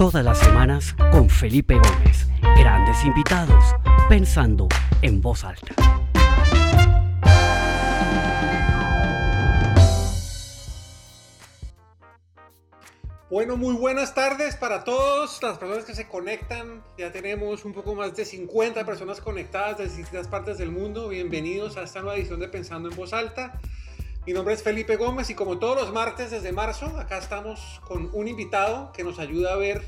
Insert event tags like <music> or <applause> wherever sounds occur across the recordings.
Todas las semanas con Felipe Gómez. Grandes invitados, pensando en voz alta. Bueno, muy buenas tardes para todos las personas que se conectan. Ya tenemos un poco más de 50 personas conectadas de distintas partes del mundo. Bienvenidos a esta nueva edición de Pensando en Voz Alta. Mi nombre es Felipe Gómez y como todos los martes desde marzo, acá estamos con un invitado que nos ayuda a ver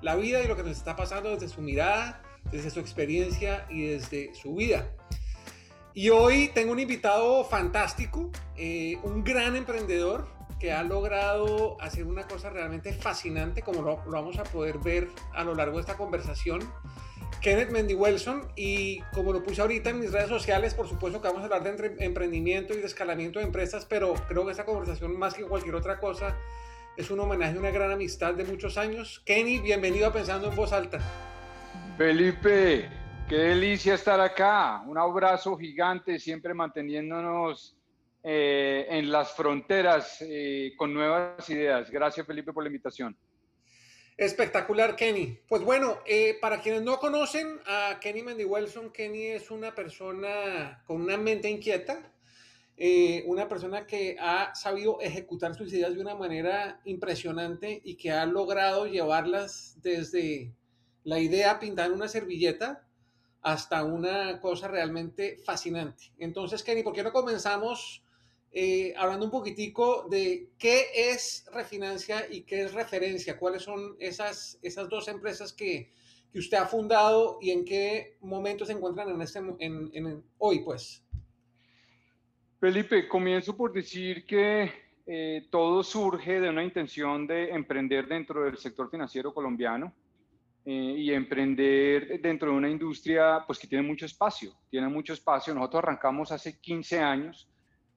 la vida y lo que nos está pasando desde su mirada, desde su experiencia y desde su vida. Y hoy tengo un invitado fantástico, eh, un gran emprendedor que ha logrado hacer una cosa realmente fascinante, como lo, lo vamos a poder ver a lo largo de esta conversación. Kenneth Mendy Wilson y como lo puse ahorita en mis redes sociales, por supuesto que vamos a hablar de emprendimiento y de escalamiento de empresas, pero creo que esta conversación más que cualquier otra cosa es un homenaje a una gran amistad de muchos años. Kenny, bienvenido a Pensando en Voz Alta. Felipe, qué delicia estar acá. Un abrazo gigante, siempre manteniéndonos eh, en las fronteras eh, con nuevas ideas. Gracias Felipe por la invitación. Espectacular, Kenny. Pues bueno, eh, para quienes no conocen a Kenny Mendy Wilson, Kenny es una persona con una mente inquieta, eh, una persona que ha sabido ejecutar sus ideas de una manera impresionante y que ha logrado llevarlas desde la idea pintar una servilleta hasta una cosa realmente fascinante. Entonces, Kenny, ¿por qué no comenzamos eh, hablando un poquitico de qué es Refinancia y qué es Referencia, cuáles son esas, esas dos empresas que, que usted ha fundado y en qué momento se encuentran en este, en, en, hoy, pues. Felipe, comienzo por decir que eh, todo surge de una intención de emprender dentro del sector financiero colombiano eh, y emprender dentro de una industria pues, que tiene mucho espacio, tiene mucho espacio. Nosotros arrancamos hace 15 años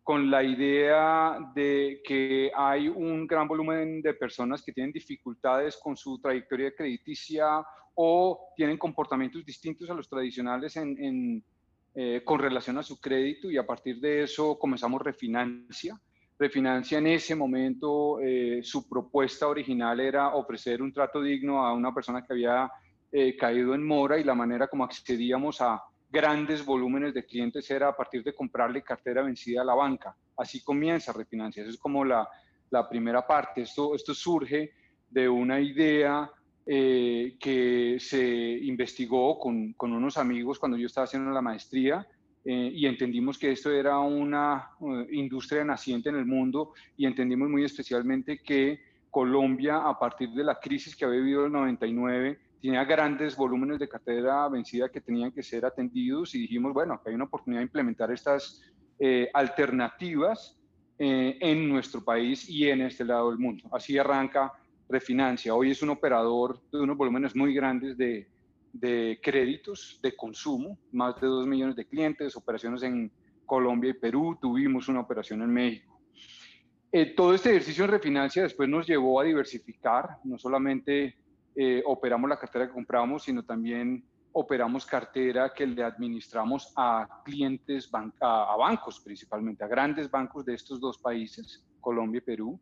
con la idea de que hay un gran volumen de personas que tienen dificultades con su trayectoria crediticia o tienen comportamientos distintos a los tradicionales eh, con relación a su crédito y a partir de eso comenzamos Refinancia. Refinancia en ese momento, eh, su propuesta original era ofrecer un trato digno a una persona que había eh, caído en mora y la manera como accedíamos a grandes volúmenes de clientes era a partir de comprarle cartera vencida a la banca. Así comienza Refinancia. Eso es como la, la primera parte. Esto, esto surge de una idea eh, que se investigó con, con, unos amigos cuando yo estaba haciendo la maestría eh, y entendimos que esto era una uh, industria naciente en el mundo y entendimos muy especialmente que Colombia, a partir de la crisis que había vivido el 99, tenía grandes volúmenes de cartera vencida que tenían que ser atendidos y dijimos, bueno, hay una oportunidad de implementar estas eh, alternativas eh, en nuestro país y en este lado del mundo. Así arranca Refinancia. Hoy es un operador de unos volúmenes muy grandes de, de créditos de consumo, más de 2 millones de clientes, operaciones en Colombia y Perú, tuvimos una operación en México. Eh, todo este ejercicio en refinancia después nos llevó a diversificar, no solamente eh, operamos la cartera que compramos, sino también operamos cartera que le administramos a clientes, a, bancos principalmente, a grandes bancos de estos dos países, Colombia y Perú.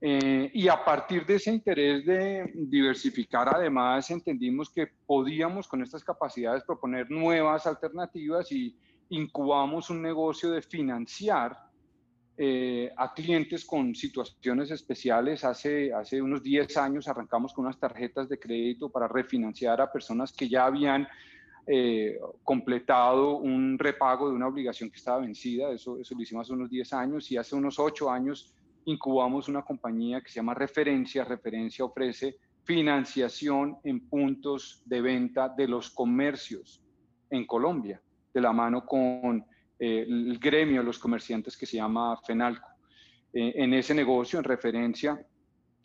Eh, y a partir de ese interés de diversificar, además entendimos que podíamos con estas capacidades proponer nuevas alternativas y incubamos un negocio de financiar eh, a clientes con situaciones especiales. Hace, hace unos 10 años arrancamos con unas tarjetas de crédito para refinanciar a personas que ya habían eh, completado un repago de una obligación que estaba vencida. Eso, eso lo hicimos hace unos 10 años y hace unos 8 años incubamos una compañía que se llama Referencia. Referencia ofrece financiación en puntos de venta de los comercios en Colombia, de la mano con eh, el gremio de los comerciantes que se llama FENALCO. Eh, en ese negocio, en referencia,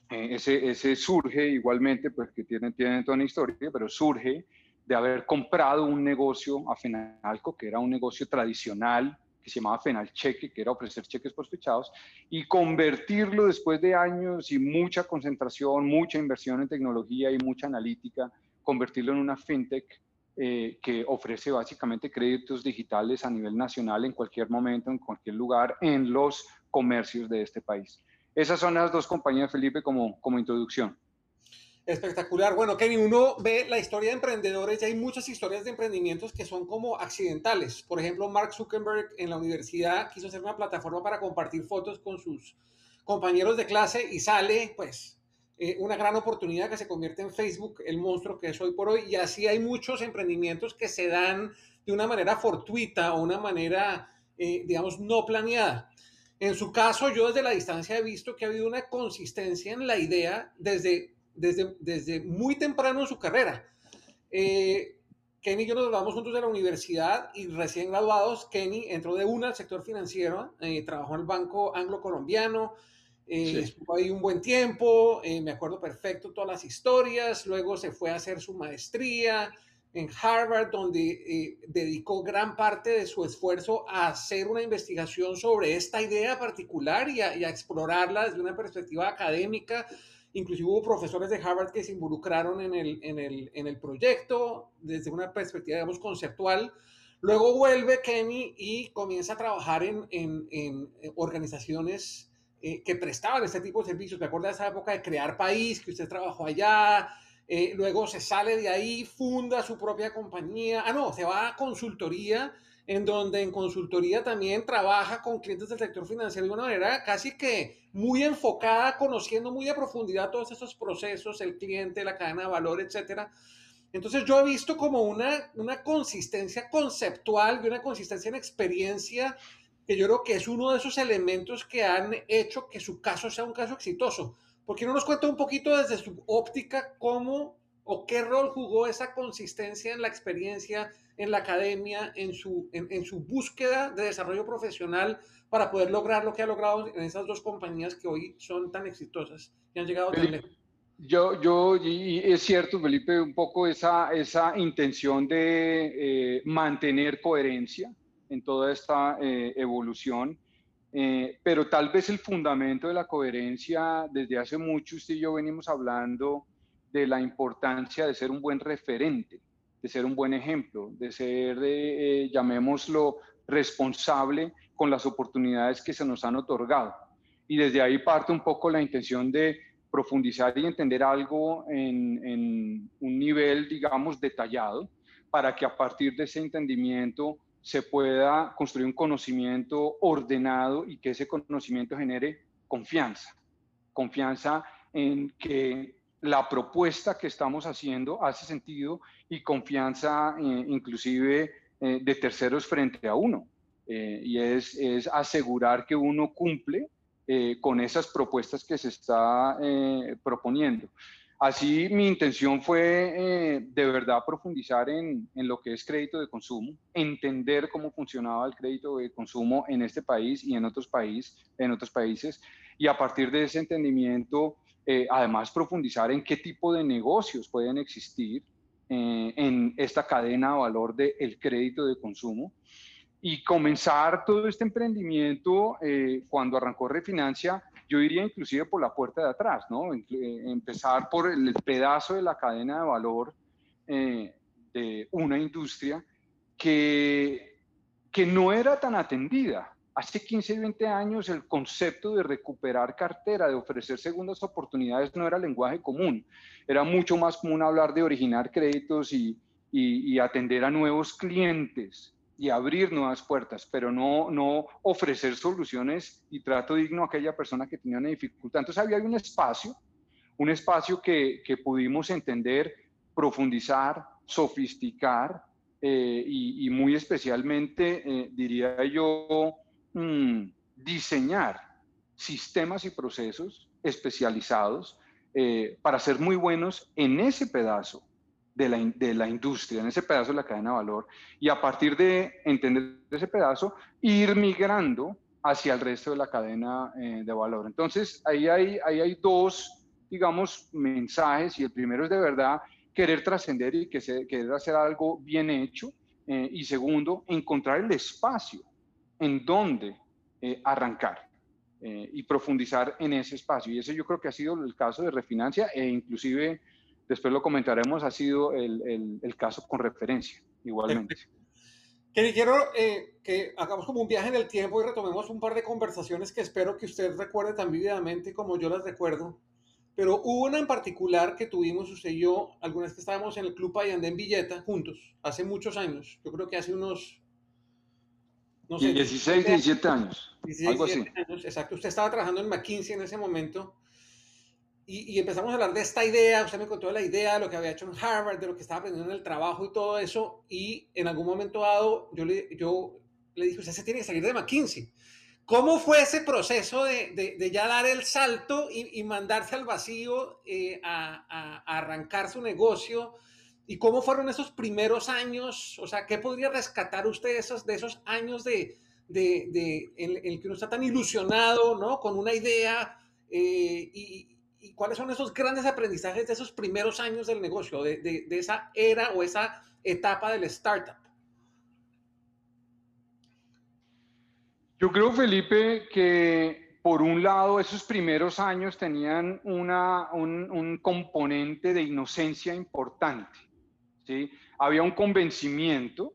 eh, ese, ese, surge igualmente, pues que tiene, tiene toda una historia, pero surge de haber comprado un negocio a FENALCO, que era un negocio tradicional, que se llamaba FENALCHEQUE, que era ofrecer cheques posfechados, y convertirlo después de años y mucha concentración, mucha inversión en tecnología y mucha analítica, convertirlo en una fintech eh, que ofrece básicamente créditos digitales a nivel nacional en cualquier momento, en cualquier lugar, en los comercios de este país. Esas son las dos compañías, Felipe, como, como introducción. Espectacular. Bueno, Kenny, uno ve la historia de emprendedores y hay muchas historias de emprendimientos que son como accidentales. Por ejemplo, Mark Zuckerberg en la universidad quiso hacer una plataforma para compartir fotos con sus compañeros de clase y sale, pues, eh, una gran oportunidad que se convierte en Facebook, el monstruo que es hoy por hoy. Y así hay muchos emprendimientos que se dan de una manera fortuita o una manera, eh, digamos, no planeada. En su caso, yo desde la distancia he visto que ha habido una consistencia en la idea desde desde, desde muy temprano en su carrera. Eh, Kenny y yo nos graduamos juntos de la universidad y recién graduados, Kenny entró de una al sector financiero, eh, trabajó en el Banco Anglo-Colombiano, eh, estuvo ahí un buen tiempo, me acuerdo perfecto todas las historias, luego se fue a hacer su maestría en Harvard, donde dedicó gran parte de su esfuerzo a hacer una investigación sobre esta idea particular y a, explorarla desde una perspectiva académica Inclusive hubo profesores de Harvard que se involucraron en el, en el, en el proyecto desde una perspectiva, digamos, conceptual. Luego vuelve Kenny y comienza a trabajar en, en, en organizaciones eh, que prestaban este tipo de servicios. Me acuerdo de esa época de Crear País, que usted trabajó allá. Eh, luego se sale de ahí, funda su propia compañía. Ah, no, se va a consultoría en donde en consultoría también trabaja con clientes del sector financiero de una manera casi que muy enfocada, conociendo muy a profundidad todos esos procesos, el cliente, la cadena de valor, etcétera. Entonces yo he visto como una, una consistencia conceptual y una consistencia en experiencia que yo creo que es uno de esos elementos que han hecho que su caso sea un caso exitoso. ¿Por qué no nos cuenta un poquito desde su óptica cómo o qué rol jugó esa consistencia en la experiencia en la academia, en su, en, su búsqueda de desarrollo profesional para poder lograr lo que ha logrado en esas dos compañías que hoy son tan exitosas y han llegado tan lejos. Yo, yo, y es cierto, Felipe, un poco esa, esa intención de eh, mantener coherencia en toda esta eh, evolución, eh, pero tal vez el fundamento de la coherencia, desde hace mucho usted y yo venimos hablando de la importancia de ser un buen referente de ser un buen ejemplo, de ser, eh, llamémoslo, responsable con las oportunidades que se nos han otorgado. Y desde ahí parte un poco la intención de profundizar y entender algo en un nivel, digamos, detallado, para que a partir de ese entendimiento se pueda construir un conocimiento ordenado y que ese conocimiento genere confianza. Confianza en que la propuesta que estamos haciendo hace sentido y confianza eh, inclusive eh, de terceros frente a uno. Eh, y es, es, asegurar que uno cumple con esas propuestas que se está proponiendo. Así mi intención fue de verdad profundizar en, en, lo que es crédito de consumo, entender cómo funcionaba el crédito de consumo en este país y en otros, país, en otros países, y a partir de ese entendimiento eh, además profundizar en qué tipo de negocios pueden existir eh, en esta cadena de valor del crédito de consumo y comenzar todo este emprendimiento eh, cuando arrancó Refinancia, yo diría inclusive por la puerta de atrás, ¿no? empezar por el pedazo de la cadena de valor de una industria que, que no era tan atendida Hace 15 y 20 años el concepto de recuperar cartera, de ofrecer segundas oportunidades no era lenguaje común. Era mucho más común hablar de originar créditos y, y, atender a nuevos clientes y abrir nuevas puertas, pero no, no ofrecer soluciones y trato digno a aquella persona que tenía una dificultad. Entonces había un espacio, un espacio que, que pudimos entender, profundizar, sofisticar eh, y, muy especialmente, eh, diría yo, Mm, diseñar sistemas y procesos especializados eh, para ser muy buenos en ese pedazo de la, de la, industria, en ese pedazo de la cadena de valor, y a partir de entender ese pedazo, ir migrando hacia el resto de la cadena eh, de valor. Entonces, ahí hay, ahí hay dos, digamos, mensajes, y el primero es de verdad querer trascender y que se, querer hacer algo bien hecho, eh, y segundo, encontrar el espacio en dónde eh, arrancar y profundizar en ese espacio. Y ese yo creo que ha sido el caso de refinancia e inclusive, después lo comentaremos, ha sido el, el, caso con referencia, igualmente. Que quiero eh, que hagamos como un viaje en el tiempo y retomemos un par de conversaciones que espero que usted recuerde tan vívidamente como yo las recuerdo. pero hubo una en particular que tuvimos usted y yo, algunas que estábamos en el Club Payandé en Villeta juntos, hace muchos años, yo creo que hace unos, no sé, 16, 17 años, 16, algo 17 Años, exacto, usted estaba trabajando en McKinsey en ese momento y, empezamos a hablar de esta idea, usted me contó de la idea, de lo que había hecho en Harvard, de lo que estaba aprendiendo en el trabajo y todo eso, y en algún momento dado yo le, yo le dije, usted se tiene que salir de McKinsey. ¿Cómo fue ese proceso de, de, ya dar el salto y, y mandarse al vacío eh, a, a, arrancar su negocio? ¿Y cómo fueron esos primeros años? O sea, ¿qué podría rescatar usted esos, de esos años de, de, en, el que uno está tan ilusionado, ¿no? Con una idea eh, y, ¿Y cuáles son esos grandes aprendizajes de esos primeros años del negocio, de, de, esa era o esa etapa del startup? Yo creo, Felipe, que por un lado esos primeros años tenían una, un, un, componente de inocencia importante. ¿sí? Había un convencimiento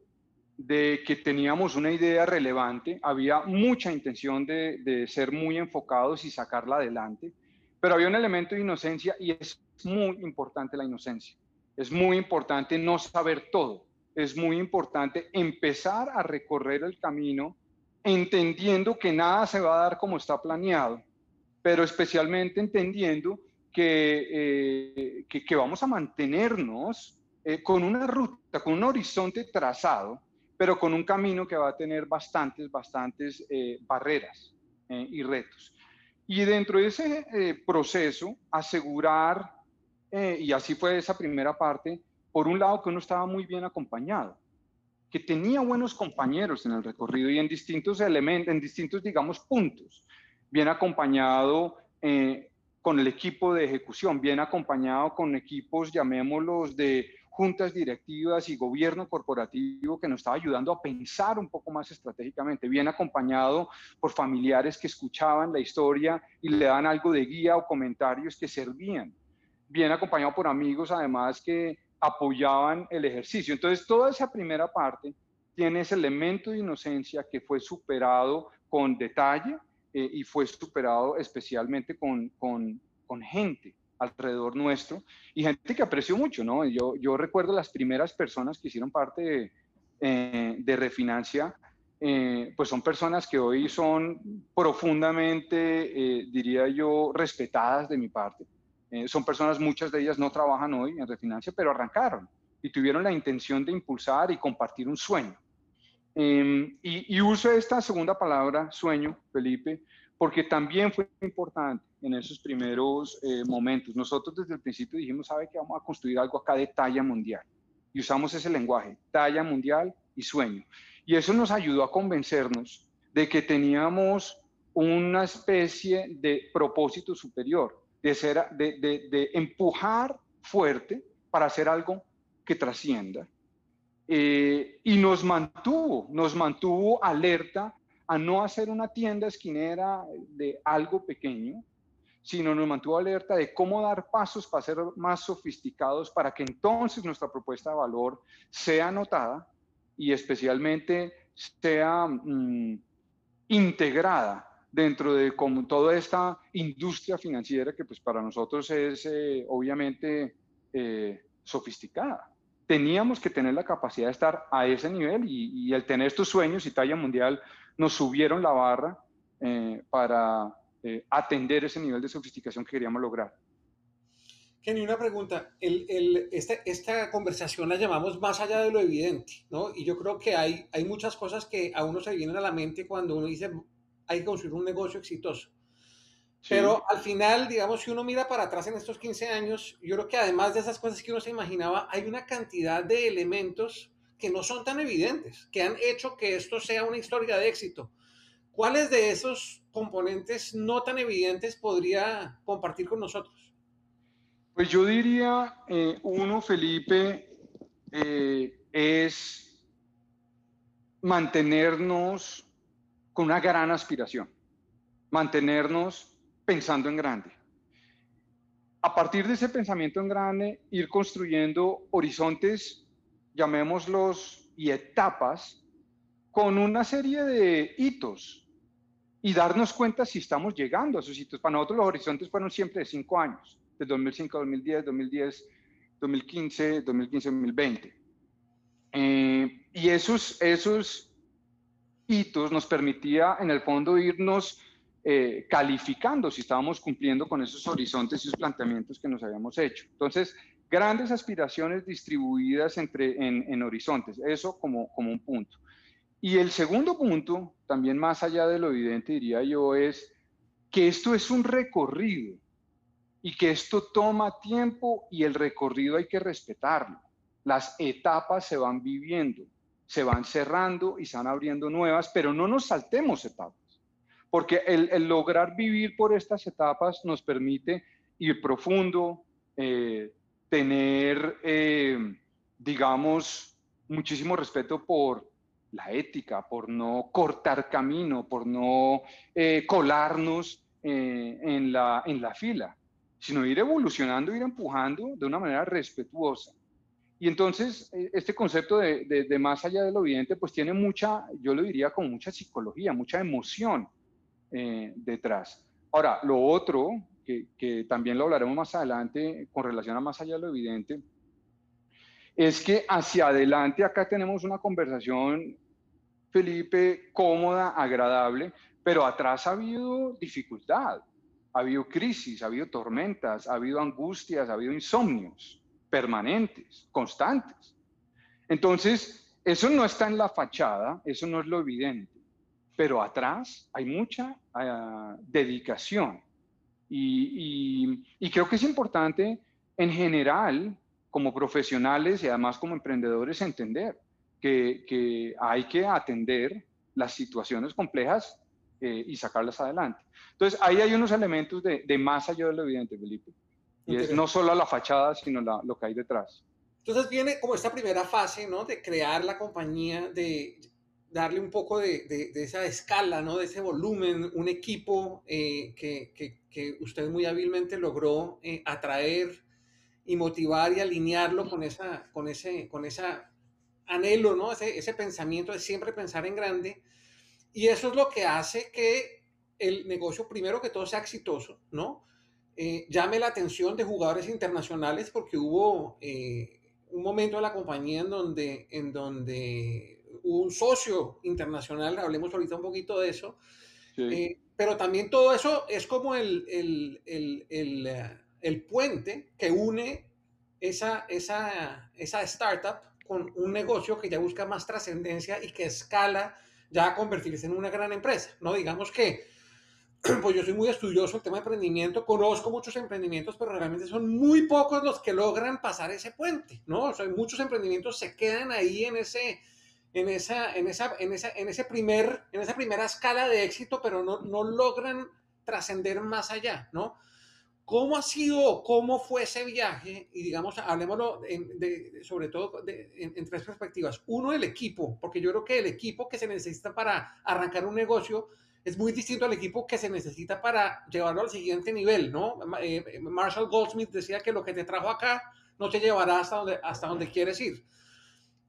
de que teníamos una idea relevante, había mucha intención de, de ser muy enfocados y sacarla adelante pero había un elemento de inocencia y es muy importante la inocencia. Es muy importante no saber todo. Es muy importante empezar a recorrer el camino entendiendo que nada se va a dar como está planeado, pero especialmente entendiendo que, eh, que, vamos a mantenernos eh, con una ruta, con un horizonte trazado, pero con un camino que va a tener bastantes, bastantes eh, barreras y retos. Y dentro de ese eh, proceso, asegurar, eh, y así fue esa primera parte, por un lado que uno estaba muy bien acompañado, que tenía buenos compañeros en el recorrido y en distintos elementos, en distintos, digamos, puntos, bien acompañado eh, con el equipo de ejecución, bien acompañado con equipos, llamémoslos, de juntas directivas y gobierno corporativo que nos estaba ayudando a pensar un poco más estratégicamente, bien acompañado por familiares que escuchaban la historia y le dan algo de guía o comentarios que servían, bien acompañado por amigos además que apoyaban el ejercicio. Entonces, toda esa primera parte tiene ese elemento de inocencia que fue superado con detalle eh, y fue superado especialmente con, con gente alrededor nuestro y gente que aprecio mucho, ¿no? Yo, yo recuerdo las primeras personas que hicieron parte de, eh, de Refinancia, eh, pues son personas que hoy son profundamente, eh, diría yo, respetadas de mi parte. son personas, muchas de ellas no trabajan hoy en Refinancia, pero arrancaron y tuvieron la intención de impulsar y compartir un sueño. Em, y, y uso esta segunda palabra, sueño, Felipe, porque también fue importante en esos primeros eh, momentos. Nosotros desde el principio dijimos, sabe que vamos a construir algo acá de talla mundial. Y usamos ese lenguaje, talla mundial y sueño. Y eso nos ayudó a convencernos de que teníamos una especie de propósito superior, de, ser, de, de, de empujar fuerte para hacer algo que trascienda. Eh, y nos mantuvo, nos mantuvo alerta a no hacer una tienda esquinera de algo pequeño, sino nos mantuvo alerta de cómo dar pasos para ser más sofisticados, para que entonces nuestra propuesta de valor sea notada y especialmente sea mm, integrada dentro de como toda esta industria financiera que pues para nosotros es eh, obviamente eh, sofisticada. Teníamos que tener la capacidad de estar a ese nivel y, y el tener estos sueños y talla mundial nos subieron la barra eh, para eh, atender ese nivel de sofisticación que queríamos lograr. Kenny, una pregunta. El, el, esta, esta, conversación la llamamos más allá de lo evidente, ¿no? Y yo creo que hay, hay muchas cosas que a uno se vienen a la mente cuando uno dice hay que construir un negocio exitoso. Pero al final, digamos, si uno mira para atrás en estos 15 años, yo creo que además de esas cosas que uno se imaginaba, hay una cantidad de elementos que no son tan evidentes, que han hecho que esto sea una historia de éxito. ¿Cuáles de esos componentes no tan evidentes podría compartir con nosotros? Pues yo diría, eh, uno, Felipe, eh, es mantenernos con una gran aspiración, mantenernos pensando en grande. A partir de ese pensamiento en grande, ir construyendo horizontes llamémoslos, y etapas con una serie de hitos y darnos cuenta si estamos llegando a esos hitos. Para nosotros los horizontes fueron siempre de cinco años, de 2005 a 2010, 2010, 2015, 2015, 2020. y esos, esos hitos nos permitía en el fondo irnos eh, calificando si estábamos cumpliendo con esos horizontes y esos planteamientos que nos habíamos hecho. Entonces, grandes aspiraciones distribuidas entre, en, horizontes, eso como, como un punto. Y el segundo punto, también más allá de lo evidente, diría yo, es que esto es un recorrido y que esto toma tiempo y el recorrido hay que respetarlo. Las etapas se van viviendo, se van cerrando y se van abriendo nuevas, pero no nos saltemos etapas, porque el, lograr vivir por estas etapas nos permite ir profundo, eh, tener, eh, digamos, muchísimo respeto por la ética, por no cortar camino, por no eh, colarnos eh, en, la, en la fila, sino ir evolucionando, ir empujando de una manera respetuosa. Y entonces, este concepto de, de, más allá de lo evidente, pues tiene mucha, yo lo diría con mucha psicología, mucha emoción detrás. Ahora, lo otro que, también lo hablaremos más adelante con relación a más allá de lo evidente, es que hacia adelante acá tenemos una conversación, Felipe, cómoda, agradable, pero atrás ha habido dificultad, ha habido crisis, ha habido tormentas, ha habido angustias, ha habido insomnios permanentes, constantes. Entonces, eso no está en la fachada, eso no es lo evidente, pero atrás hay mucha ah, dedicación, y, creo que es importante en general, como profesionales y además como emprendedores, entender que, hay que atender las situaciones complejas eh, y sacarlas adelante. Entonces, ahí hay unos elementos de, más allá de lo evidente, Felipe. Y es no solo la fachada, sino lo que hay detrás. Entonces viene como esta primera fase, ¿no? De crear la compañía, de darle un poco de, de, esa escala, ¿no? De ese volumen, un equipo eh, que, que, usted muy hábilmente logró eh, atraer y motivar y alinearlo con, esa, con, ese, con esa anhelo, ¿no? Ese, ese pensamiento de siempre pensar en grande. Y eso es lo que hace que el negocio, primero que todo, sea exitoso, ¿no? Eh, llame la atención de jugadores internacionales porque hubo un momento en la compañía en donde, en donde un socio internacional, hablemos ahorita un poquito de eso, eh, pero también todo eso es como el, el, el, eh, el, puente que une esa, esa, esa startup con un negocio que ya busca más trascendencia y que escala ya a convertirse en una gran empresa, ¿no? Digamos que, <clears throat> pues yo soy muy estudioso el tema de emprendimiento, conozco muchos emprendimientos, pero realmente son muy pocos los que logran pasar ese puente, ¿no? O muchos emprendimientos se quedan ahí en ese, en esa, en esa, en esa, en ese primer, en esa primera escala de éxito, pero no, no logran trascender más allá, ¿no? ¿Cómo ha sido, cómo fue ese viaje? Y digamos, hablemoslo de, sobre todo en, tres perspectivas. Uno, el equipo, porque yo creo que el equipo que se necesita para arrancar un negocio es muy distinto al equipo que se necesita para llevarlo al siguiente nivel, ¿no? Eh, Marshall Goldsmith decía que lo que te trajo acá no te llevará hasta donde, hasta donde quieres ir.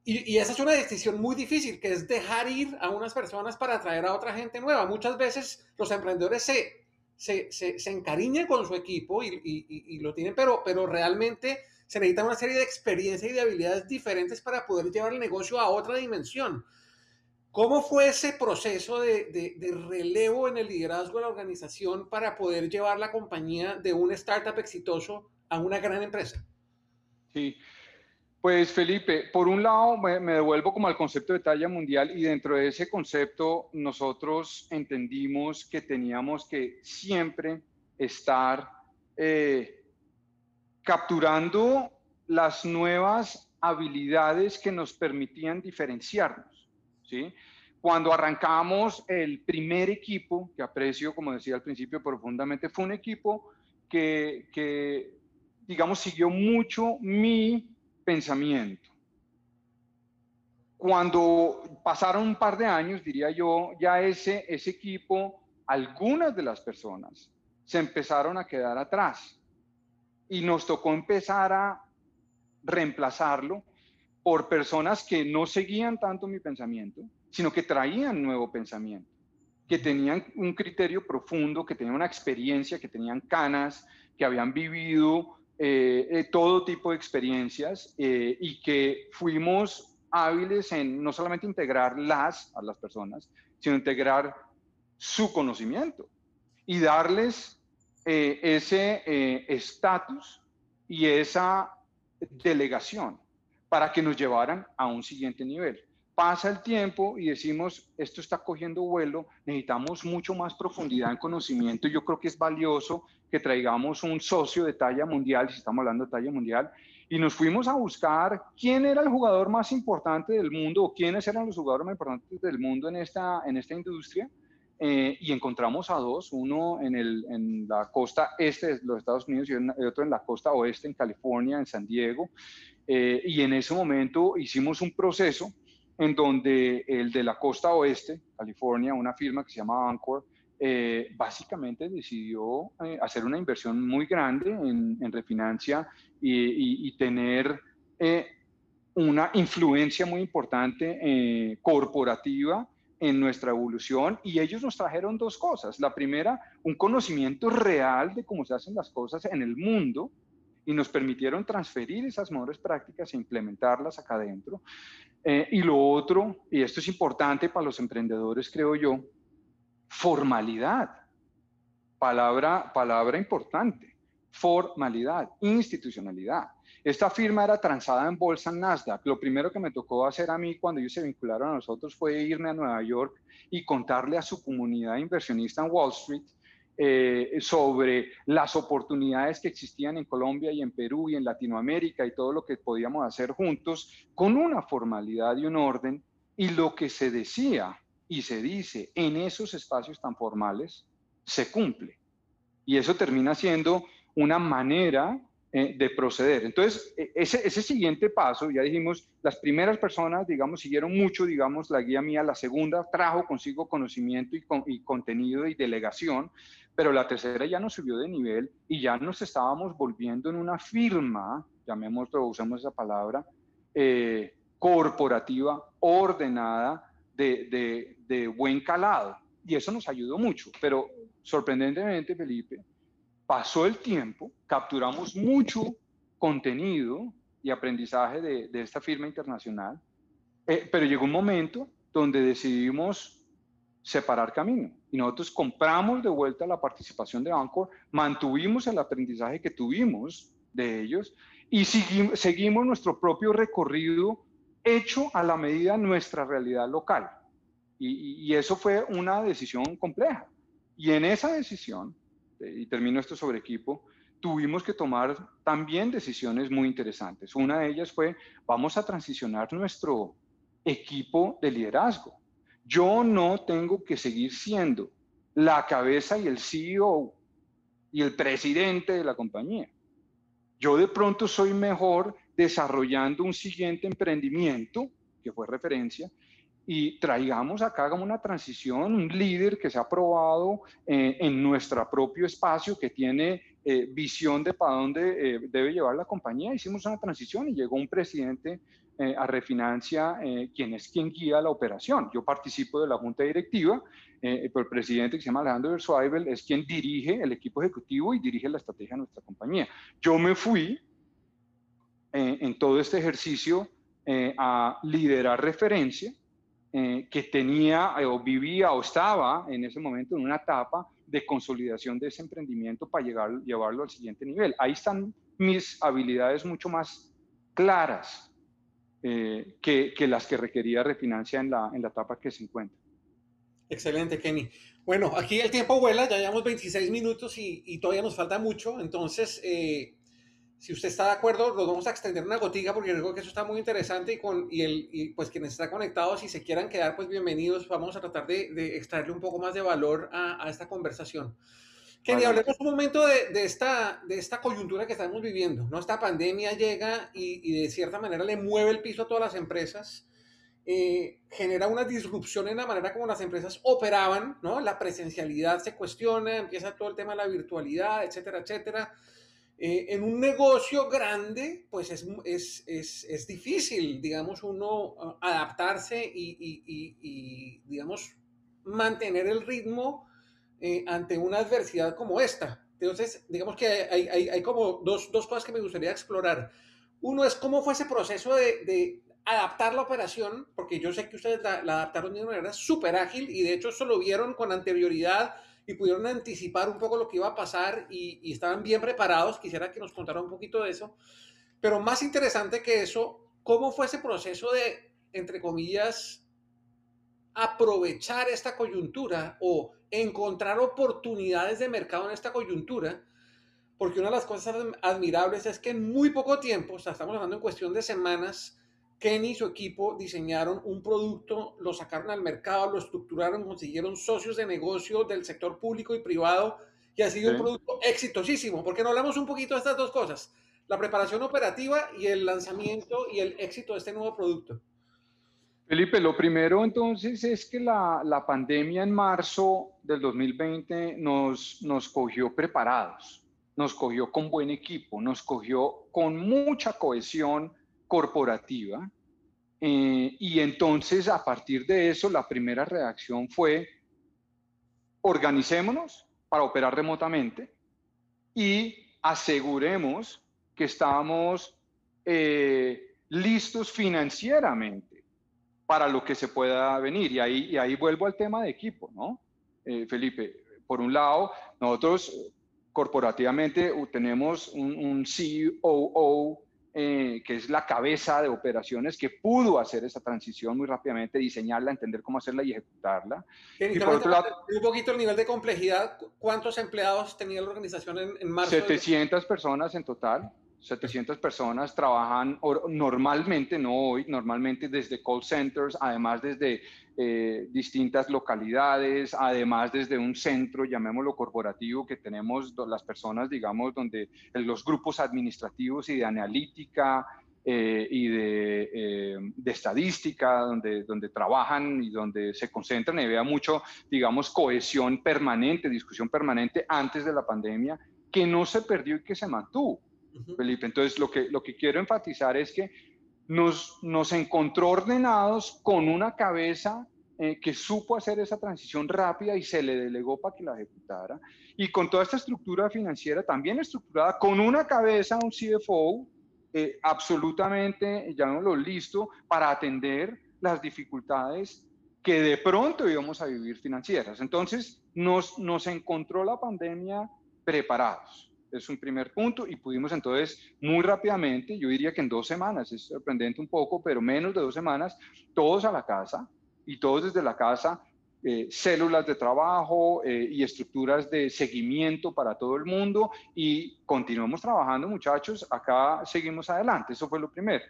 Y, esa es una decisión muy difícil, que es dejar ir a unas personas para atraer a otra gente nueva. Muchas veces los emprendedores se, se, se, encariñan con su equipo y, y, lo tienen, pero, pero realmente se necesita una serie de experiencias y de habilidades diferentes para poder llevar el negocio a otra dimensión. ¿Cómo fue ese proceso de, de, de, relevo en el liderazgo de la organización para poder llevar la compañía de un startup exitoso a una gran empresa? Sí, pues Felipe, por un lado me, devuelvo como al concepto de talla mundial y dentro de ese concepto nosotros entendimos que teníamos que siempre estar eh, capturando las nuevas habilidades que nos permitían diferenciarnos. ¿sí? Cuando arrancamos el primer equipo, que aprecio, como decía al principio, profundamente, fue un equipo que digamos, siguió mucho mi pensamiento. Cuando pasaron un par de años, diría yo, ya ese, ese equipo, algunas de las personas se empezaron a quedar atrás y nos tocó empezar a reemplazarlo por personas que no seguían tanto mi pensamiento, sino que traían nuevo pensamiento, que tenían un criterio profundo, que tenían una experiencia, que tenían canas, que habían vivido eh, todo tipo de experiencias y que fuimos hábiles en no solamente integrarlas a las personas, sino integrar su conocimiento y darles ese estatus y esa delegación para que nos llevaran a un siguiente nivel pasa el tiempo y decimos, esto está cogiendo vuelo, necesitamos mucho más profundidad en conocimiento. Yo creo que es valioso que traigamos un socio de talla mundial, si estamos hablando de talla mundial, y nos fuimos a buscar quién era el jugador más importante del mundo o quiénes eran los jugadores más importantes del mundo en esta, en esta industria. Eh, y encontramos a dos, uno en, el, en, la costa este de los Estados Unidos y otro en la costa oeste, en California, en San Diego. Eh, y en ese momento hicimos un proceso en donde el de la costa oeste, California, una firma que se llama Anchor, eh, básicamente decidió eh, hacer una inversión muy grande en, refinancia y, tener eh, una influencia muy importante corporativa en nuestra evolución y ellos nos trajeron dos cosas. La primera, un conocimiento real de cómo se hacen las cosas en el mundo y nos permitieron transferir esas mejores prácticas e implementarlas acá adentro. Eh, y lo otro, y esto es importante para los emprendedores, creo yo, formalidad. Palabra, palabra importante. Formalidad, institucionalidad. Esta firma era transada en bolsa en Nasdaq. Lo primero que me tocó hacer a mí cuando ellos se vincularon a nosotros fue irme a Nueva York y contarle a su comunidad inversionista en Wall Street eh, sobre las oportunidades que existían en Colombia y en Perú y en Latinoamérica y todo lo que podíamos hacer juntos con una formalidad y un orden. Y lo que se decía y se dice en esos espacios tan formales se cumple. Y eso termina siendo una manera eh, de proceder. Entonces, e, ese, ese, siguiente paso, ya dijimos, las primeras personas, digamos, siguieron mucho, digamos, la guía mía, la segunda trajo consigo conocimiento y, y contenido y delegación, pero la tercera ya nos subió de nivel y ya nos estábamos volviendo en una firma, llamémoslo, usamos esa palabra, eh, corporativa, ordenada, de, de, de buen calado. Y eso nos ayudó mucho, pero sorprendentemente, Felipe, pasó el tiempo, capturamos mucho contenido y aprendizaje de, de esta firma internacional, eh, pero llegó un momento donde decidimos separar camino. Y nosotros compramos de vuelta la participación de Anchor, mantuvimos el aprendizaje que tuvimos de ellos y seguimos nuestro propio recorrido hecho a la medida de nuestra realidad local. Y, y, eso fue una decisión compleja. Y en esa decisión, y termino esto sobre equipo, tuvimos que tomar también decisiones muy interesantes. Una de ellas fue, vamos a transicionar nuestro equipo de liderazgo yo no tengo que seguir siendo la cabeza y el CEO y el presidente de la compañía. Yo de pronto soy mejor desarrollando un siguiente emprendimiento, que fue referencia, y traigamos acá hagamos una transición, un líder que se ha probado eh, en nuestro propio espacio, que tiene eh, visión de para dónde eh, debe llevar la compañía. Hicimos una transición y llegó un presidente eh, a Refinancia, eh, quien es quien guía la operación. Yo participo de la junta directiva, eh, pero el presidente que se llama Alejandro Versweibel es quien dirige el equipo ejecutivo y dirige la estrategia de nuestra compañía. Yo me fui en todo este ejercicio a liderar referencia, que tenía o vivía o estaba en ese momento en una etapa de consolidación de ese emprendimiento para llegar, llevarlo al siguiente nivel. Ahí están mis habilidades mucho más claras eh, que, que, las que requería refinancia en la, en la etapa que se encuentra. Excelente, Kenny. Bueno, aquí el tiempo vuela, ya llevamos 26 minutos y, y todavía nos falta mucho, entonces, eh, si usted está de acuerdo, nos vamos a extender una gotica porque creo que eso está muy interesante y, con, y, el, y pues quienes están conectados, si se quieran quedar, pues bienvenidos, vamos a tratar de, de extraerle un poco más de valor a, a esta conversación. Quería hablemos un momento de, de, esta, de esta coyuntura que estamos viviendo. ¿no? Esta pandemia llega y, y de cierta manera le mueve el piso a todas las empresas, eh, genera una disrupción en la manera como las empresas operaban, ¿no? la presencialidad se cuestiona, empieza todo el tema de la virtualidad, etcétera, etcétera. Eh, en un negocio grande, pues es, es, es, es difícil, digamos, uno adaptarse y, y, y digamos, mantener el ritmo eh, ante una adversidad como esta. Entonces, digamos que hay, hay, como dos, dos, cosas que me gustaría explorar. Uno es cómo fue ese proceso de, de adaptar la operación, porque yo sé que ustedes la, adaptaron de una manera súper ágil y de hecho eso lo vieron con anterioridad y pudieron anticipar un poco lo que iba a pasar y, y estaban bien preparados. Quisiera que nos contara un poquito de eso. Pero más interesante que eso, ¿cómo fue ese proceso de, entre comillas, aprovechar esta coyuntura o encontrar oportunidades de mercado en esta coyuntura? Porque una de las cosas admirables es que en muy poco tiempo, o sea, estamos hablando en cuestión de semanas, Kenny y su equipo diseñaron un producto, lo sacaron al mercado, lo estructuraron, consiguieron socios de negocio del sector público y privado y ha sido un producto exitosísimo. ¿Por qué no hablamos un poquito de estas dos cosas? La preparación operativa y el lanzamiento y el éxito de este nuevo producto. Felipe, lo primero entonces es que la, la pandemia en marzo del 2020 nos, nos cogió preparados, nos cogió con buen equipo, nos cogió con mucha cohesión corporativa. Eh, y entonces, a partir de eso, la primera reacción fue, organicémonos para operar remotamente y aseguremos que estamos eh, listos financieramente para lo que se pueda venir. Y ahí, y ahí vuelvo al tema de equipo, ¿no? Eh, Felipe, por un lado, nosotros corporativamente tenemos un, un COO eh, que es la cabeza de operaciones que pudo hacer esa transición muy rápidamente, diseñarla, entender cómo hacerla y ejecutarla. Y por otro lado, un poquito el nivel de complejidad, ¿cuántos empleados tenía la organización en, en marzo? 700 personas en total. 700 personas trabajan normalmente, no hoy, normalmente desde call centers, además desde eh, distintas localidades, además desde un centro, llamémoslo corporativo, que tenemos las personas, digamos, donde los grupos administrativos y de analítica eh, y de, eh, de, estadística, donde, donde trabajan y donde se concentran y vea mucho, digamos, cohesión permanente, discusión permanente antes de la pandemia, que no se perdió y que se mantuvo. Felipe. Entonces, lo que, lo que quiero enfatizar es que nos, nos encontró ordenados con una cabeza eh, que supo hacer esa transición rápida y se le delegó para que la ejecutara. Y con toda esta estructura financiera también estructurada, con una cabeza, un CFO, eh, absolutamente, llamémoslo listo, para atender las dificultades que de pronto íbamos a vivir financieras. Entonces, nos, nos encontró la pandemia preparados es un primer punto y pudimos entonces muy rápidamente, yo diría que en dos semanas, es sorprendente un poco, pero menos de dos semanas, todos a la casa y todos desde la casa, eh, células de trabajo eh, y estructuras de seguimiento para todo el mundo y continuamos trabajando muchachos, acá seguimos adelante, eso fue lo primero.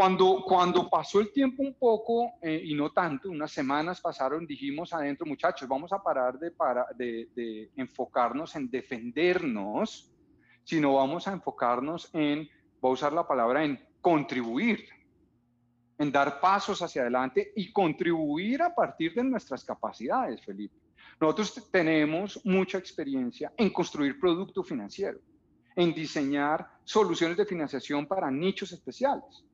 Cuando, cuando pasó el tiempo un poco, eh, y no tanto, unas semanas pasaron, dijimos adentro, muchachos, vamos a parar de, para, de, de enfocarnos en defendernos, sino vamos a enfocarnos en, voy a usar la palabra, en contribuir, en dar pasos hacia adelante y contribuir a partir de nuestras capacidades, Felipe. Nosotros tenemos mucha experiencia en construir producto financiero, en diseñar soluciones de financiación para nichos especiales.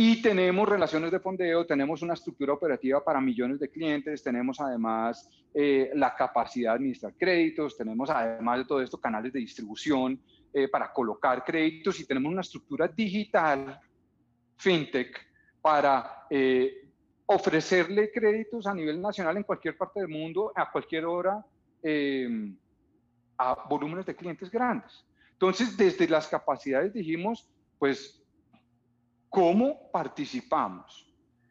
Y tenemos relaciones de fondeo, tenemos una estructura operativa para millones de clientes, tenemos además eh, la capacidad de administrar créditos, tenemos además de todo esto canales de distribución eh, para colocar créditos y tenemos una estructura digital, fintech, para eh, ofrecerle créditos a nivel nacional en cualquier parte del mundo, a cualquier hora, a volúmenes de clientes grandes. Entonces, desde las capacidades dijimos, pues ¿Cómo participamos?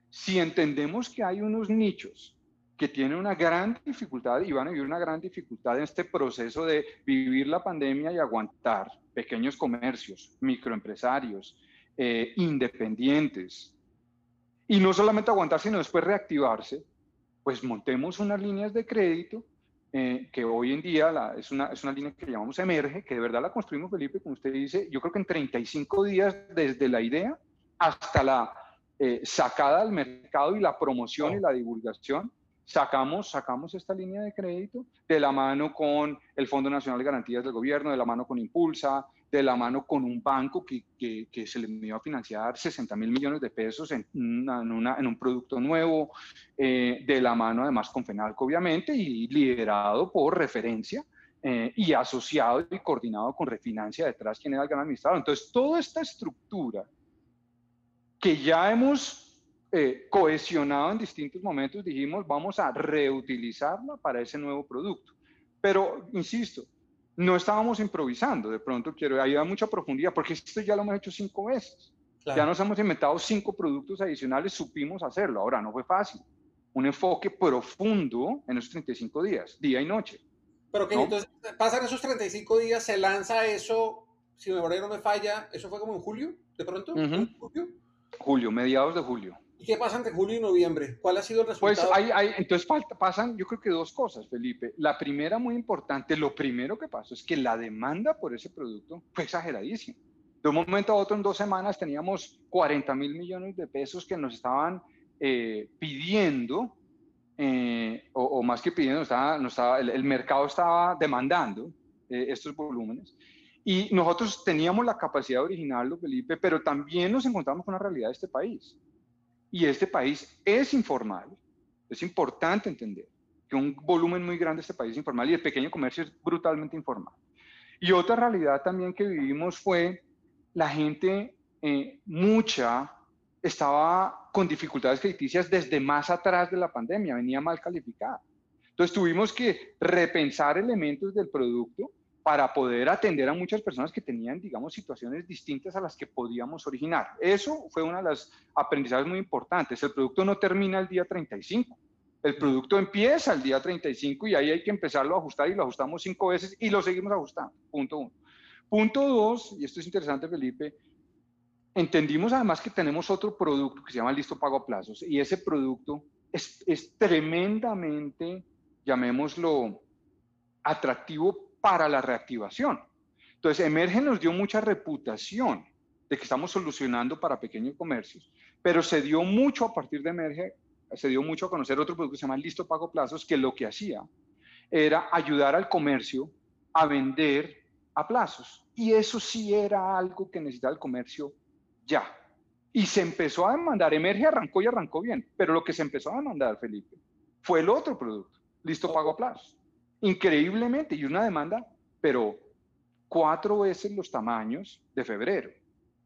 Si entendemos que hay unos nichos que tienen una gran dificultad y van a vivir una gran dificultad en este proceso de vivir la pandemia y aguantar, pequeños comercios, microempresarios, eh, independientes, y no solamente aguantar, sino después reactivarse, pues montemos unas líneas de crédito eh, que hoy en día es, una, es una línea que llamamos Emerge, que de verdad la construimos, Felipe, como usted dice, yo creo que en 35 días desde la idea hasta la eh, sacada al mercado y la promoción y la divulgación, sacamos, sacamos esta línea de crédito de la mano con el Fondo Nacional de Garantías del Gobierno, de la mano con Impulsa, de la mano con un banco que, que, se le dio a financiar 60 mil millones de pesos en, una, en, un producto nuevo, eh, de la mano además con FENALCO obviamente y liderado por referencia eh, y asociado y coordinado con Refinancia detrás, quien era el gran administrador. Entonces, toda esta estructura que ya hemos eh, cohesionado en distintos momentos, dijimos, vamos a reutilizarla para ese nuevo producto. Pero, insisto, no estábamos improvisando, de pronto quiero, ahí da mucha profundidad, porque esto ya lo hemos hecho cinco veces. Ya nos hemos inventado cinco productos adicionales, supimos hacerlo. Ahora, no fue fácil. Un enfoque profundo en esos 35 días, día y noche. Pero que entonces pasan esos 35 días, se lanza eso, si mi memoria no me falla, eso fue como en julio, de pronto. julio? Julio, mediados de julio. ¿Y qué pasa entre julio y noviembre? ¿Cuál ha sido el pues resultado? Pues hay, hay, entonces pasan, yo creo que dos cosas, Felipe. La primera, muy importante, lo primero que pasó es que la demanda por ese producto fue exageradísima. De un momento a otro, en dos semanas, teníamos 40 mil millones de pesos que nos estaban eh, pidiendo, eh, o, más que pidiendo, estaba, estaba, el, mercado estaba demandando eh, estos volúmenes. Y nosotros teníamos la capacidad de originarlo, Felipe, pero también nos encontramos con la realidad de este país. Y este país es informal. Es importante entender que un volumen muy grande de este país es informal y el pequeño comercio es brutalmente informal. Y otra realidad también que vivimos fue la gente, eh, mucha, estaba con dificultades crediticias desde más atrás de la pandemia, venía mal calificada. Entonces tuvimos que repensar elementos del producto para poder atender a muchas personas que tenían, digamos, situaciones distintas a las que podíamos originar. Eso fue una de las aprendizajes muy importantes. El producto no termina el día 35. El producto empieza el día 35 y ahí hay que empezarlo a ajustar y lo ajustamos cinco veces y lo seguimos ajustando. Punto uno. Punto dos, y esto es interesante, Felipe, entendimos además que tenemos otro producto que se llama Listo Pago a Plazos y ese producto es, es tremendamente, llamémoslo, atractivo para la reactivación. Entonces, Emerge nos dio mucha reputación de que estamos solucionando para pequeños comercios, pero se dio mucho a partir de Emerge, se dio mucho a conocer otro producto que se llama Listo Pago Plazos, que lo que hacía era ayudar al comercio a vender a plazos. Y eso sí era algo que necesitaba el comercio ya. Y se empezó a demandar, Emerge arrancó y arrancó bien, pero lo que se empezó a demandar, Felipe, fue el otro producto, Listo Pago Plazos increíblemente, y una demanda, pero cuatro veces los tamaños de febrero.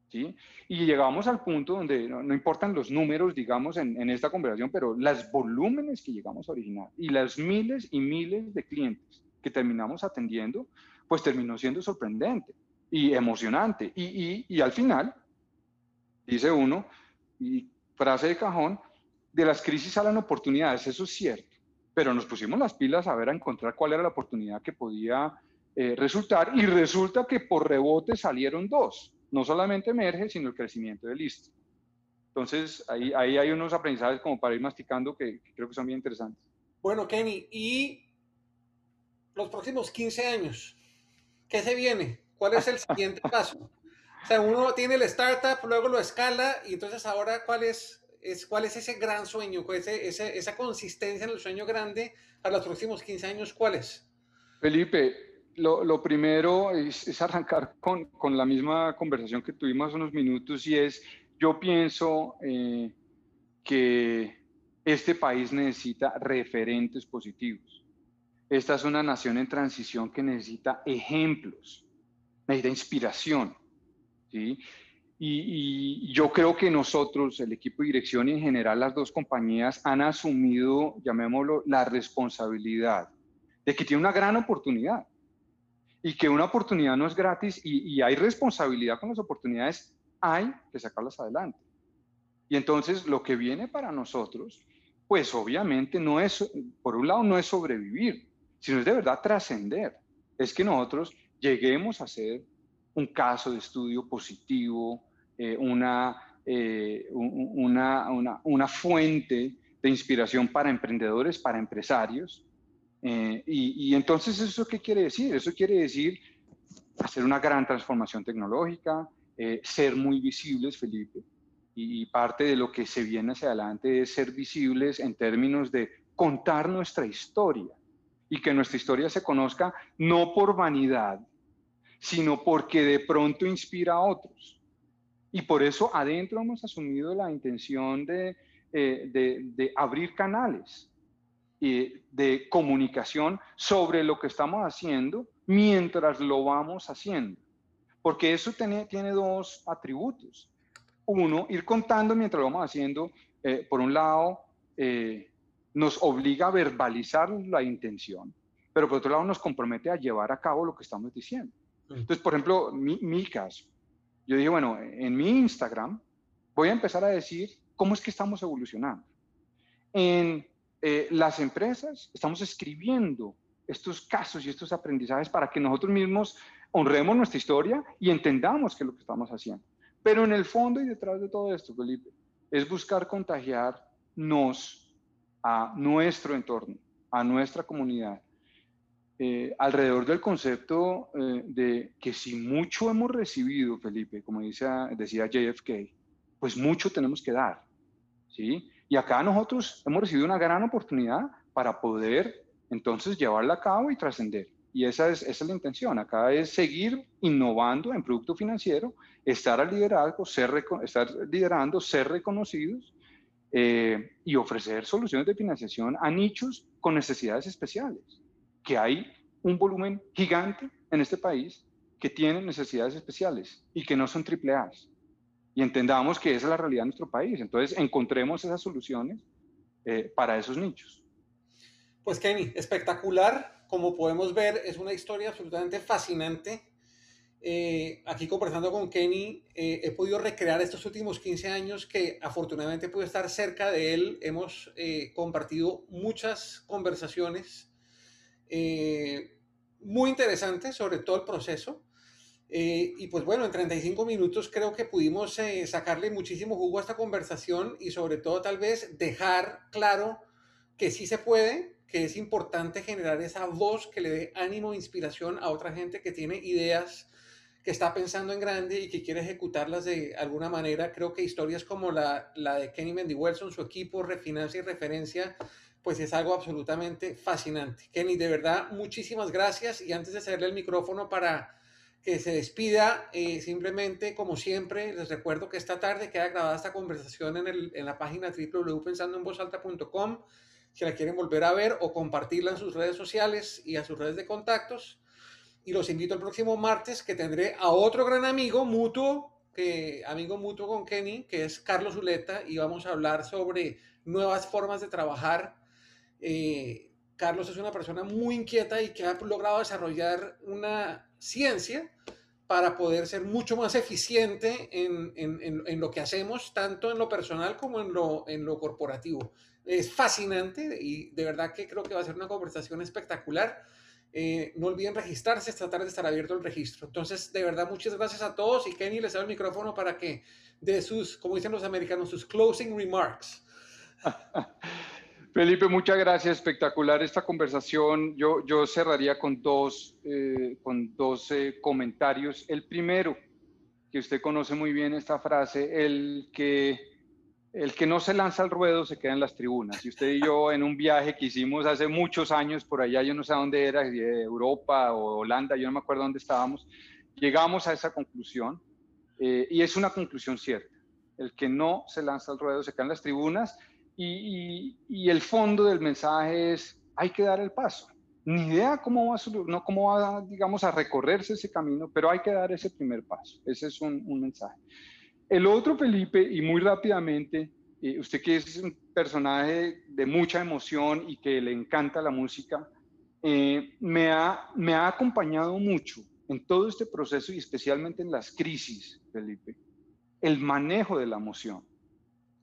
¿sí? Y llegamos al punto donde no, importan los números, digamos, en, en, esta conversación, pero los volúmenes que llegamos a originar y las miles y miles de clientes que terminamos atendiendo, pues terminó siendo sorprendente y emocionante. Y, y, y al final, dice uno, y frase de cajón, de las crisis salen oportunidades, eso es cierto pero nos pusimos las pilas a ver, a encontrar cuál era la oportunidad que podía eh, resultar y resulta que por rebote salieron dos, no solamente emerge, sino el crecimiento de listo. Entonces, ahí, ahí hay unos aprendizajes como para ir masticando que, creo que son bien interesantes. Bueno, Kenny, y los próximos 15 años, ¿qué se viene? ¿Cuál es el siguiente <laughs> paso? O sea, uno tiene el startup, luego lo escala, y entonces ahora, ¿cuál es es, cuál es ese gran sueño, ese, esa consistencia en el sueño grande para los próximos 15 años, ¿cuál es? Felipe, lo, primero es, arrancar con, con, la misma conversación que tuvimos hace unos minutos y es, yo pienso eh, que este país necesita referentes positivos. Esta es una nación en transición que necesita ejemplos, necesita inspiración. ¿sí? Y, yo creo que nosotros, el equipo de dirección y en general las dos compañías han asumido, llamémoslo, la responsabilidad de que tiene una gran oportunidad y que una oportunidad no es gratis y, y hay responsabilidad con las oportunidades, hay que sacarlas adelante. Y entonces lo que viene para nosotros, pues obviamente no es, por un lado no es sobrevivir, sino es de verdad trascender. Es que nosotros lleguemos a ser un caso de estudio positivo, eh, una, eh, una, una, una, fuente de inspiración para emprendedores, para empresarios. Eh, y, y, entonces, ¿eso qué quiere decir? Eso quiere decir hacer una gran transformación tecnológica, ser muy visibles, Felipe. Y, y parte de lo que se viene hacia adelante es ser visibles en términos de contar nuestra historia y que nuestra historia se conozca no por vanidad, sino porque de pronto inspira a otros. Y por eso adentro hemos asumido la intención de, eh, de, abrir canales de comunicación sobre lo que estamos haciendo mientras lo vamos haciendo. Porque eso tiene, tiene dos atributos. Uno, ir contando mientras lo vamos haciendo, eh, por un lado, eh, nos obliga a verbalizar la intención, pero por otro lado nos compromete a llevar a cabo lo que estamos diciendo. Entonces, por ejemplo, mi, mi caso, yo dije, bueno, en mi Instagram voy a empezar a decir cómo es que estamos evolucionando. En eh, las empresas estamos escribiendo estos casos y estos aprendizajes para que nosotros mismos honremos nuestra historia y entendamos qué es lo que estamos haciendo. Pero en el fondo y detrás de todo esto, Felipe, es buscar contagiarnos a nuestro entorno, a nuestra comunidad, eh, alrededor del concepto eh, de que si mucho hemos recibido, Felipe, como dice, decía JFK, pues mucho tenemos que dar, ¿sí? Y acá nosotros hemos recibido una gran oportunidad para poder entonces llevarla a cabo y trascender. Y esa es, esa es la intención. Acá es seguir innovando en producto financiero, estar al liderazgo, ser, estar liderando, ser reconocidos eh, y ofrecer soluciones de financiación a nichos con necesidades especiales. Que hay un volumen gigante en este país que tienen necesidades especiales y que no son triple A's y entendamos que esa es la realidad de nuestro país. Entonces, encontremos esas soluciones eh, para esos nichos. Pues Kenny, espectacular. Como podemos ver, es una historia absolutamente fascinante. Eh, aquí conversando con Kenny, eh, he podido recrear estos últimos 15 años que afortunadamente pude estar cerca de él. Hemos compartido muchas conversaciones muy interesantes sobre todo el proceso. Eh, y pues bueno, en 35 minutos creo que pudimos eh, sacarle muchísimo jugo a esta conversación y sobre todo tal vez dejar claro que sí se puede, que es importante generar esa voz que le dé ánimo e inspiración a otra gente que tiene ideas, que está pensando en grande y que quiere ejecutarlas de alguna manera. Creo que historias como la, la de Kenny Mendy Wilson, su equipo, Refinancia y Referencia, pues es algo absolutamente fascinante. Kenny, de verdad, muchísimas gracias y antes de hacerle el micrófono para que se despida. Eh, simplemente, como siempre, les recuerdo que esta tarde queda grabada esta conversación en, el, en la página www.pensandoenvozalta.com. Si la quieren volver a ver o compartirla en sus redes sociales y a sus redes de contactos. Y los invito el próximo martes que tendré a otro gran amigo mutuo, que, amigo mutuo con Kenny, que es Carlos Zuleta, y vamos a hablar sobre nuevas formas de trabajar. Eh, Carlos es una persona muy inquieta y que ha logrado desarrollar una ciencia para poder ser mucho más eficiente en, en, en, lo que hacemos, tanto en lo personal como en lo, en lo corporativo. Es fascinante y de verdad que creo que va a ser una conversación espectacular. Eh, no olviden registrarse, esta tarde estará abierto el registro. Entonces, de verdad, muchas gracias a todos y Kenny les da el micrófono para que de sus, como dicen los americanos, sus closing remarks. <laughs> Felipe, muchas gracias. Espectacular esta conversación. Yo, cerraría con dos, eh, con dos comentarios. El primero, que usted conoce muy bien esta frase, el que, el que no se lanza al ruedo se queda en las tribunas. Y usted y yo en un viaje que hicimos hace muchos años por allá, yo no sé dónde era, Europa o Holanda, yo no me acuerdo dónde estábamos, llegamos a esa conclusión eh, y es una conclusión cierta. El que no se lanza al ruedo se queda en las tribunas y, el fondo del mensaje es, hay que dar el paso. Ni idea cómo va, a, no cómo va, digamos, a recorrerse ese camino, pero hay que dar ese primer paso. Ese es un, mensaje. El otro, Felipe, y muy rápidamente, eh, usted que es un personaje de mucha emoción y que le encanta la música, eh, me, ha, me ha acompañado mucho en todo este proceso y especialmente en las crisis, Felipe, el manejo de la emoción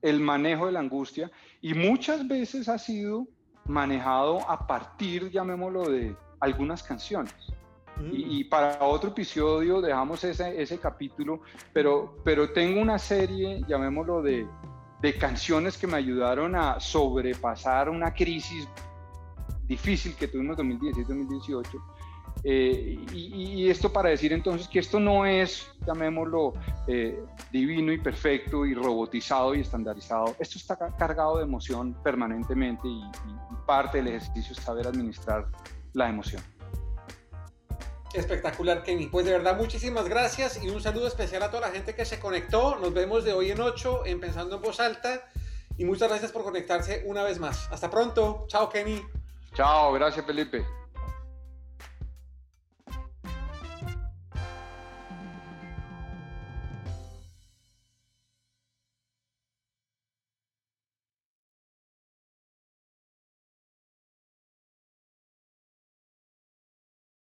el manejo de la angustia y muchas veces ha sido manejado a partir, llamémoslo, de algunas canciones. Y, mm. para otro episodio dejamos ese, ese capítulo, pero, pero tengo una serie, llamémoslo, de, de canciones que me ayudaron a sobrepasar una crisis difícil que tuvimos en 2017-2018 eh, y, esto para decir entonces que esto no es, llamémoslo, eh, divino y perfecto y robotizado y estandarizado. Esto está cargado de emoción permanentemente y, parte del ejercicio es saber administrar la emoción. Espectacular, Kenny. Pues de verdad, muchísimas gracias y un saludo especial a toda la gente que se conectó. Nos vemos de hoy en 8 en Pensando en Voz Alta y muchas gracias por conectarse una vez más. Hasta pronto. Chao, Kenny. Chao, gracias, Felipe.